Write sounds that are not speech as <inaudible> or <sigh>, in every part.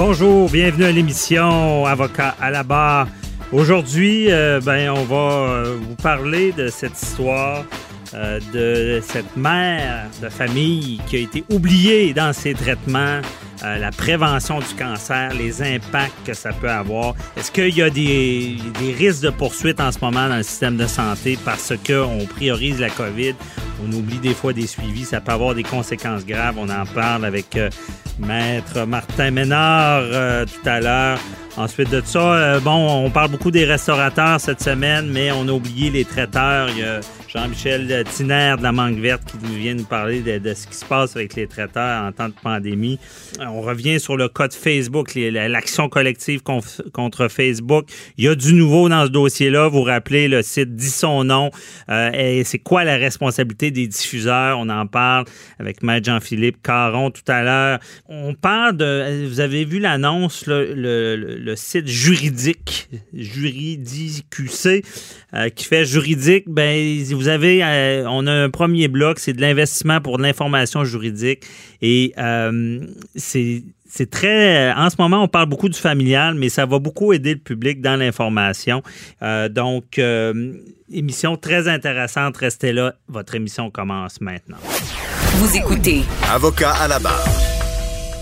Bonjour, bienvenue à l'émission Avocat à la barre. Aujourd'hui, euh, ben, on va euh, vous parler de cette histoire euh, de cette mère de famille qui a été oubliée dans ses traitements, la prévention du cancer, les impacts que ça peut avoir. Est-ce qu'il y a des, des, risques de poursuite en ce moment dans le système de santé parce qu'on priorise la COVID? On oublie des fois des suivis, ça peut avoir des conséquences graves. On en parle avec Maître Martin Ménard tout à l'heure. Ensuite de ça, bon, on parle beaucoup des restaurateurs cette semaine, mais on a oublié les traiteurs. Jean-Michel Tiner de la Mangue Verte qui vient nous parler de, ce qui se passe avec les traiteurs en temps de pandémie. On revient sur le code Facebook, l'action collective contre Facebook. Il y a du nouveau dans ce dossier-là. Vous rappelez, le site dit son nom. Euh, c'est quoi la responsabilité des diffuseurs? On en parle avec Maître Jean-Philippe Caron tout à l'heure. On parle de... Vous avez vu l'annonce, le, site juridique, juridicqc, euh, qui fait juridique. Ben, vous avez, euh, on a un premier bloc, c'est de l'investissement pour l'information juridique. Et euh, c'est c'est très. En ce moment, on parle beaucoup du familial, mais ça va beaucoup aider le public dans l'information. Euh, donc, émission très intéressante. Restez là. Votre émission commence maintenant. Vous écoutez. Avocat à la barre.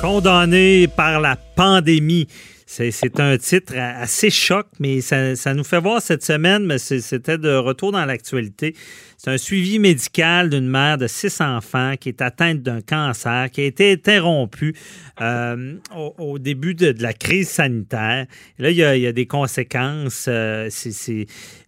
Condamné par la pandémie. C'est un titre assez choc, mais ça, nous fait voir cette semaine, mais c'était de retour dans l'actualité. C'est un suivi médical d'une mère de six enfants qui est atteinte d'un cancer, qui a été interrompu euh, au, début de, la crise sanitaire. là, il y, a, des conséquences. Euh,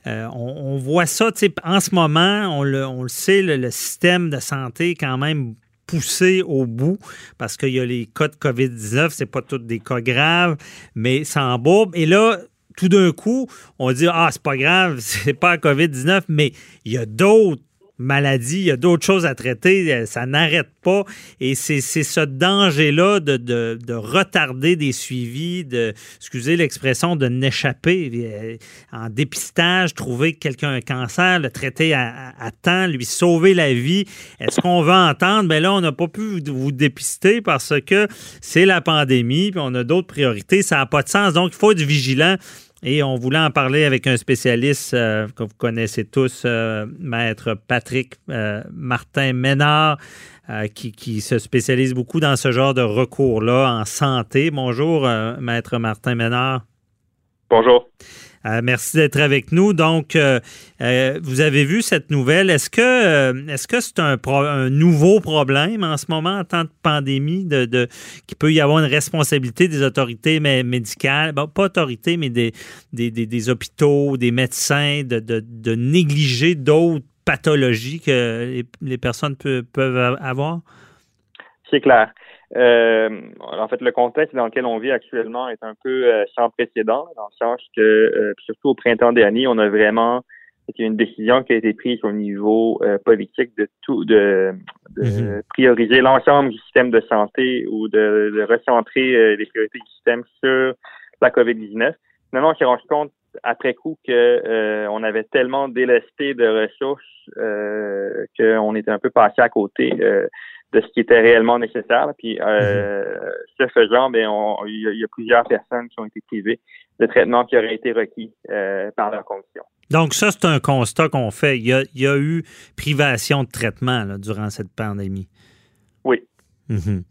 euh, on, voit ça, en ce moment, on le, sait, le système de santé quand même poussé au bout parce qu'il y a les cas de COVID-19, c'est pas tous des cas graves, mais ça embourbe. Et là, tout d'un coup, on dit Ah, c'est pas grave, <laughs> c'est pas COVID-19, mais il y a d'autres maladie, il y a d'autres choses à traiter, euh, ça n'arrête pas. Et c'est ce danger-là de, de, retarder des suivis, de, excusez l'expression, de n'échapper. Euh, en dépistage, trouver quelqu'un un cancer, le traiter à, temps, lui sauver la vie. Est-ce qu'on va entendre? Mais ben là, on n'a pas pu vous dépister parce que c'est la pandémie, puis on a d'autres priorités. Ça n'a pas de sens. Donc, il faut être vigilant. Et on voulait en parler avec un spécialiste euh, que vous connaissez tous, euh, maître Patrick euh, Martin Ménard, qui, qui, se spécialise beaucoup dans ce genre de recours-là en santé. Bonjour, maître Martin Ménard. Bonjour. Euh, merci d'être avec nous. Donc, euh, euh, vous avez vu cette nouvelle. Est-ce que est-ce c'est un, nouveau problème en ce moment en temps de pandémie, de, qu'il peut y avoir une responsabilité des autorités médicales, pas autorités, mais des, des, hôpitaux, des médecins, de, négliger d'autres pathologies que les, personnes peuvent avoir? C'est clair. Euh, en fait, le contexte dans lequel on vit actuellement est un peu euh, sans précédent, dans le sens que, euh, surtout au printemps dernier, on a vraiment c'est une décision qui a été prise au niveau euh, politique de tout, de, de mhm. prioriser l'ensemble du système de santé ou de, de recentrer les priorités du système sur la COVID-19. Finalement, on s'est rendu compte après coup que on avait tellement délesté de ressources qu'on était un peu passé à côté de ce qui était réellement nécessaire. Puis, euh, mhm. ce faisant, ben, il y, a plusieurs personnes qui ont été privées de traitement qui aurait été requis euh, par leur condition. Donc, ça, c'est un constat qu'on fait. Il y, a, eu privation de traitement durant cette pandémie. Oui. Mhm.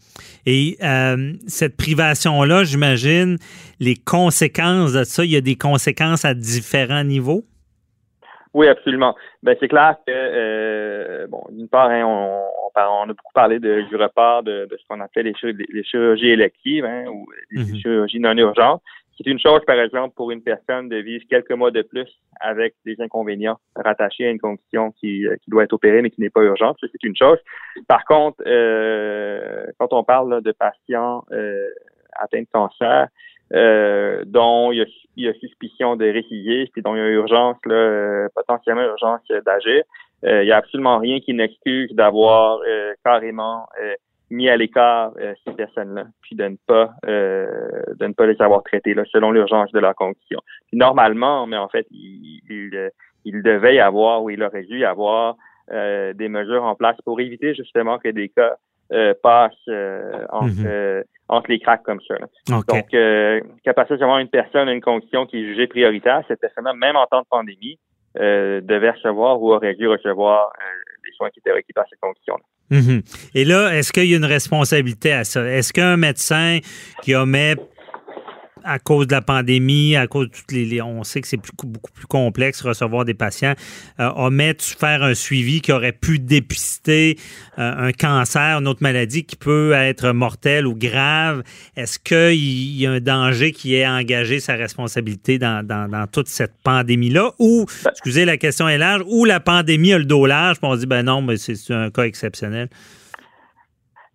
Et euh, cette privation-là, j'imagine, les conséquences de ça, il y a des conséquences à différents niveaux? Oui, absolument. Ben, c'est clair que, euh, bon, d'une part, hein, on, on, a beaucoup parlé de, du report de, ce qu'on appelle les, les, chirurgies électives hein, ou les mhm. chirurgies non urgentes. C'est une chose, par exemple, pour une personne de vivre quelques mois de plus avec des inconvénients rattachés à une condition qui, euh, qui doit être opérée mais qui n'est pas urgente. c'est une chose. Par contre, euh, quand on parle de patients euh, atteints de cancer, euh, dont il y, a, il y, a, suspicion de récidive, puis dont il y a urgence, là, potentiellement urgence d'agir, il n'y a absolument rien qui n'excuse d'avoir carrément mis à l'écart euh, ces personnes-là, puis de ne pas euh, de ne pas les avoir traitées là, selon l'urgence de leur condition. normalement, mais en fait, il, il, il, devait y avoir ou il aurait dû y avoir euh, des mesures en place pour éviter justement que des cas passent entre, entre les cracks comme ça. Donc, euh, capacité d'avoir une personne à une condition qui est jugée prioritaire, cette personne-là, même en temps de pandémie, devait recevoir ou aurait dû recevoir les soins qui étaient requis par ces conditions-là. Mhm. Et là, est-ce qu'il y a une responsabilité à ça? Est-ce qu'un médecin qui omet à cause de la pandémie, à cause de toutes les, on sait que c'est beaucoup plus complexe recevoir des patients, euh, faire un suivi qui aurait pu dépister euh, un cancer, une autre maladie qui peut être mortelle ou grave. Est-ce qu'il y a un danger qui est engagé sa responsabilité dans, dans, toute cette pandémie-là? Ou, excusez, la question est large, ou la pandémie a le dos large, puis on dit, ben non, mais c'est un cas exceptionnel?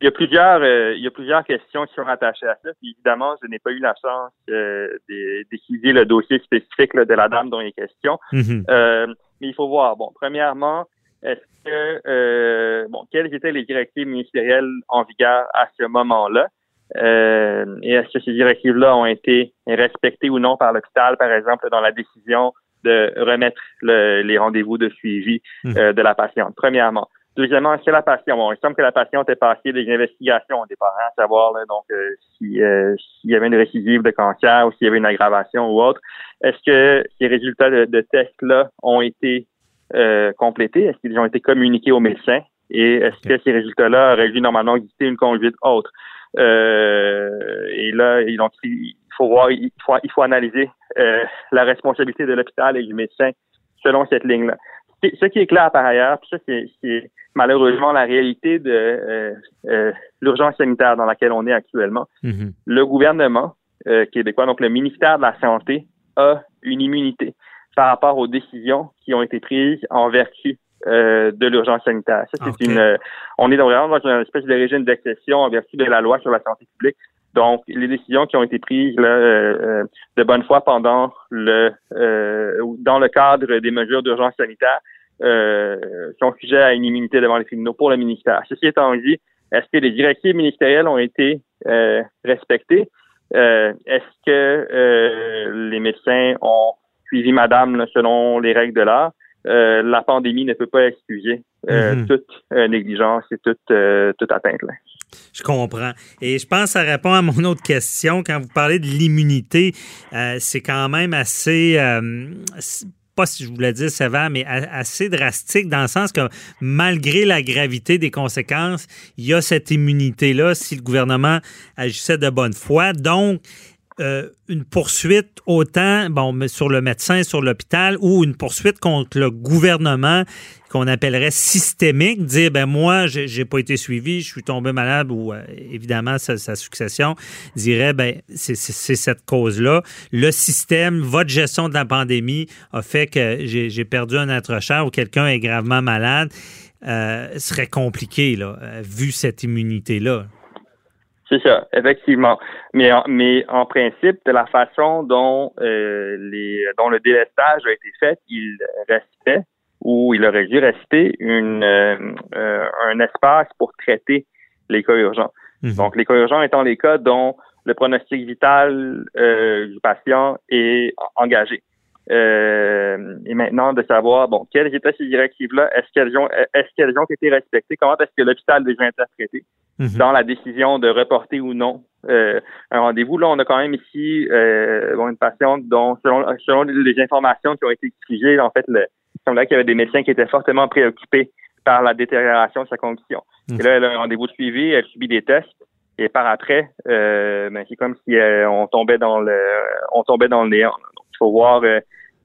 Il y a plusieurs euh, il y a plusieurs questions qui sont rattachées à ça. évidemment, je n'ai pas eu la chance euh, d'étudier le dossier spécifique de la dame dont il est question. Mm-hmm. euh, mais il faut voir. Bon, premièrement, est-ce que euh, bon, quelles étaient les directives ministérielles en vigueur à ce moment-là? Euh, et est-ce que ces directives-là ont été respectées ou non par l'hôpital, par exemple, dans la décision de remettre les rendez-vous de suivi mm-hmm. de la patiente? Premièrement. Deuxièmement, c'est la patiente. Bon, il semble que la patiente ait passé des investigations départ, hein, à savoir donc euh, si euh, s'il y avait une récidive de cancer ou s'il y avait une aggravation ou autre. Est-ce que ces résultats de, tests-là ont été euh, complétés? Est-ce qu'ils ont été communiqués aux médecins? Et est-ce que ces résultats-là auraient dû normalement exister une conduite autre? et là, il faut voir, il faut, il faut analyser la responsabilité de l'hôpital et du médecin selon cette ligne-là. Ce qui est clair par ailleurs, puis ça c'est malheureusement la réalité de euh, euh, l'urgence sanitaire dans laquelle on est actuellement. Mm-hmm. Le gouvernement euh, québécois, donc le ministère de la Santé, a une immunité par rapport aux décisions qui ont été prises en vertu de l'urgence sanitaire. Ça, c'est une. on est vraiment dans une espèce de régime d'exception en vertu de la loi sur la santé publique. Donc, les décisions qui ont été prises là, de bonne foi pendant le dans le cadre des mesures d'urgence sanitaire euh, sont sujets à une immunité devant les tribunaux pour le ministère. Ceci étant dit, est-ce que les directives ministérielles ont été euh, respectées? Euh, est-ce que euh, les médecins ont suivi madame selon les règles de l'art? la pandémie ne peut pas excuser mm-hmm. toute négligence et toute, toute atteinte. Là. Je comprends. Et je pense que ça répond à mon autre question. Quand vous parlez de l'immunité, c'est quand même assez pas si je voulais dire sévère, mais assez drastique dans le sens que malgré la gravité des conséquences, il y a cette immunité-là si le gouvernement agissait de bonne foi. Donc, euh, une poursuite autant bon, sur le médecin, sur l'hôpital, ou une poursuite contre le gouvernement qu'on appellerait systémique, dire ben moi j'ai pas été suivi, je suis tombé malade ou euh, évidemment sa, succession dirait ben c'est cette cause là. Le système, votre gestion de la pandémie a fait que j'ai perdu un être cher ou quelqu'un est gravement malade. Euh, serait compliqué là, vu cette immunité là. C'est ça, effectivement. Mais en, mais en principe, de la façon dont euh, les dont le délestage a été fait, il restait ou il aurait dû rester une euh, euh, un espace pour traiter les cas urgents. Mhm. Donc, les cas urgents étant les cas dont le pronostic vital du patient est engagé. et maintenant de savoir bon quelles étaient ces directives là est-ce qu'elles ont est-ce qu'elles ont été respectées? Comment est-ce que l'hôpital les a interprétées? Mhm. dans la décision de reporter ou non euh, un rendez-vous. Là, on a quand même ici euh, bon, une patiente dont, selon, selon les informations qui ont été exigées, en fait, le, il semblait qu'il y avait des médecins qui étaient fortement préoccupés par la détérioration de sa condition. Mhm. Et là, elle a un rendez-vous de suivi, elle subit des tests, et par après, euh, ben, c'est comme si euh, on tombait dans le on tombait dans le néant. il faut voir euh,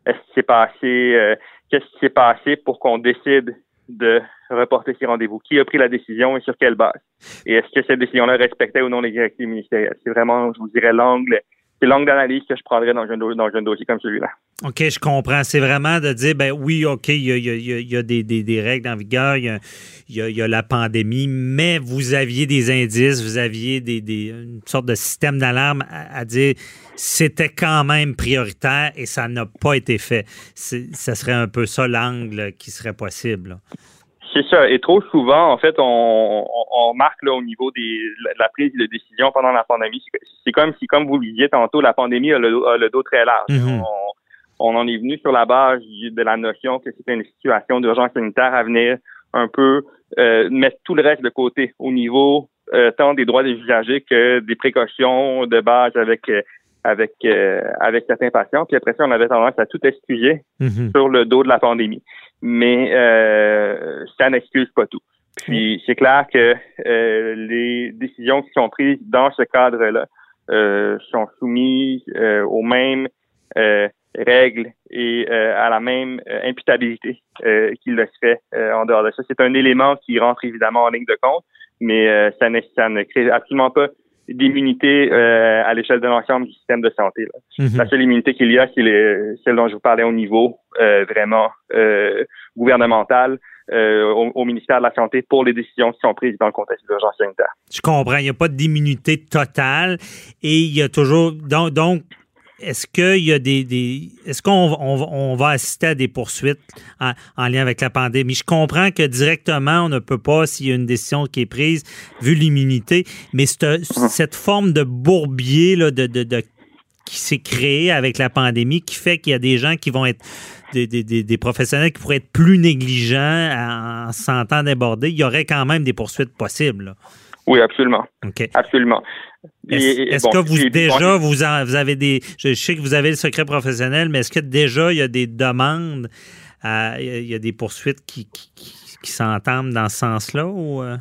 est-ce qui s'est passé, euh, qu'est-ce qui s'est passé pour qu'on décide de reporter ces rendez-vous. Qui a pris la décision et sur quelle base? Et est-ce que cette décision-là respectait ou non les directives ministérielles? C'est vraiment, je vous dirais, l'angle, c'est l'angle d'analyse que je prendrais dans un, dans un dossier comme celui-là. OK, je comprends. C'est vraiment de dire, ben oui, OK, il y a, il y a- il y a- des, des- des règles en vigueur, il y a, il y a- la pandémie, mais vous aviez des indices, vous aviez des, des- une sorte de système d'alarme à, dire c'était quand même prioritaire et ça n'a pas été fait. Ça serait un peu ça l'angle qui serait possible. C'est ça. Et trop souvent, en fait, on, on, on marque là au niveau des, la, prise de décision pendant la pandémie. C'est- comme si, comme vous le disiez tantôt, la pandémie a le, dos- a le dos très large. Mhm. on, on en est venu sur la base de la notion que c'était une situation d'urgence sanitaire à venir un peu euh, mettre tout le reste de côté au niveau euh, tant des droits des usagers que des précautions de base avec euh, avec euh, avec certains patients. Puis après ça, on avait tendance à tout excuser Mhm. sur le dos de la pandémie. Mais euh, ça n'excuse pas tout. Puis c'est clair que euh, les décisions qui sont prises dans ce cadre-là euh, sont soumises euh, aux mêmes euh, règles et euh, à la même imputabilité euh, qu'il le serait euh, en dehors de ça. C'est un élément qui rentre évidemment en ligne de compte, mais euh, ça, ne, ça ne crée absolument pas d'immunité euh, à l'échelle de l'ensemble du système de santé. là. Mhm. La seule immunité qu'il y a, c'est celle dont je vous parlais au niveau euh, vraiment euh, gouvernemental, euh, au, au ministère de la Santé pour les décisions qui sont prises dans le contexte de l'urgence sanitaire. Je comprends. Il n'y a pas d'immunité totale et il y a toujours. Donc, donc est-ce qu'il y a des. des- est-ce qu'on on, va- assister à des poursuites en, en lien avec la pandémie? Je comprends que directement, on ne peut pas, s'il y a une décision qui est prise, vu l'immunité, mais cette, cette forme de bourbier là, de, de- qui s'est créé avec la pandémie qui fait qu'il y a des gens qui vont être. Des, des- des- professionnels qui pourraient être plus négligents en, en se sentant débordés, il y aurait quand même des poursuites possibles. Oui, absolument. OK. Absolument. Est-ce bon, que vous déjà bon, vous, en- vous avez des je sais que vous avez le secret professionnel mais est-ce que déjà il y a des demandes à- il y a- des poursuites qui, qui, s'entament dans ce sens-là ou euh?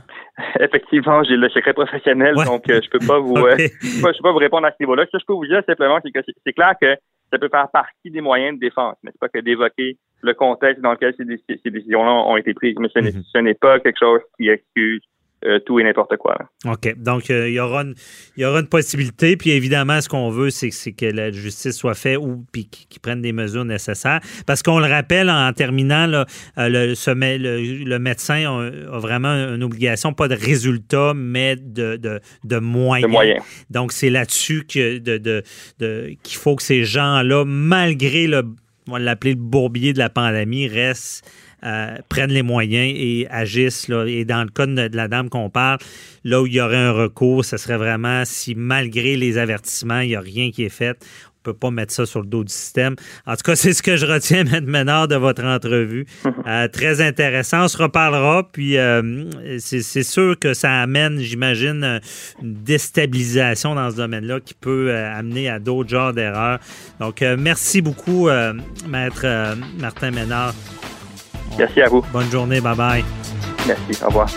Effectivement, j'ai le secret professionnel, Ouais. donc euh, je peux pas vous <laughs> euh, je peux pas- je peux pas vous répondre à ce niveau-là. Ce que je peux vous dire simplement, c'est que c'est- clair que ça peut faire partie des moyens de défense, mais c'est pas que d'évoquer le contexte dans lequel ces, dé- ces décisions-là ont été prises. Mais ce n'est Mhm. ce n'est pas quelque chose qui excuse euh, tout et n'importe quoi. là. OK. Donc, euh, il, y aura une, il y aura une possibilité. Puis, évidemment, ce qu'on veut, c'est, que la justice soit faite ou puis qu'ils prennent des mesures nécessaires. Parce qu'on le rappelle, en terminant, là, euh, le, ce mé- le, le médecin a, a vraiment une obligation, pas de résultat, mais de, de, de moyens. Donc, c'est là-dessus que de, de, de- qu'il faut que ces gens-là, malgré le, on l'appeler le bourbier de la pandémie, restent, euh, prennent les moyens et agissent. Là. Et dans le cas de, de la dame qu'on parle, là où il y aurait un recours, ce serait vraiment si, malgré les avertissements, il n'y a rien qui est fait. On ne peut pas mettre ça sur le dos du système. En tout cas, <laughs> c'est ce que je retiens, M. Ménard, de votre entrevue. <laughs> Euh, très intéressant. On se reparlera. Puis, euh, c'est sûr que ça amène, j'imagine, une déstabilisation dans ce domaine-là qui peut euh, amener à d'autres genres d'erreurs. Donc, merci beaucoup, Maître Martin Ménard. Merci à vous. Bonne journée. Bye-bye. Merci. Au revoir.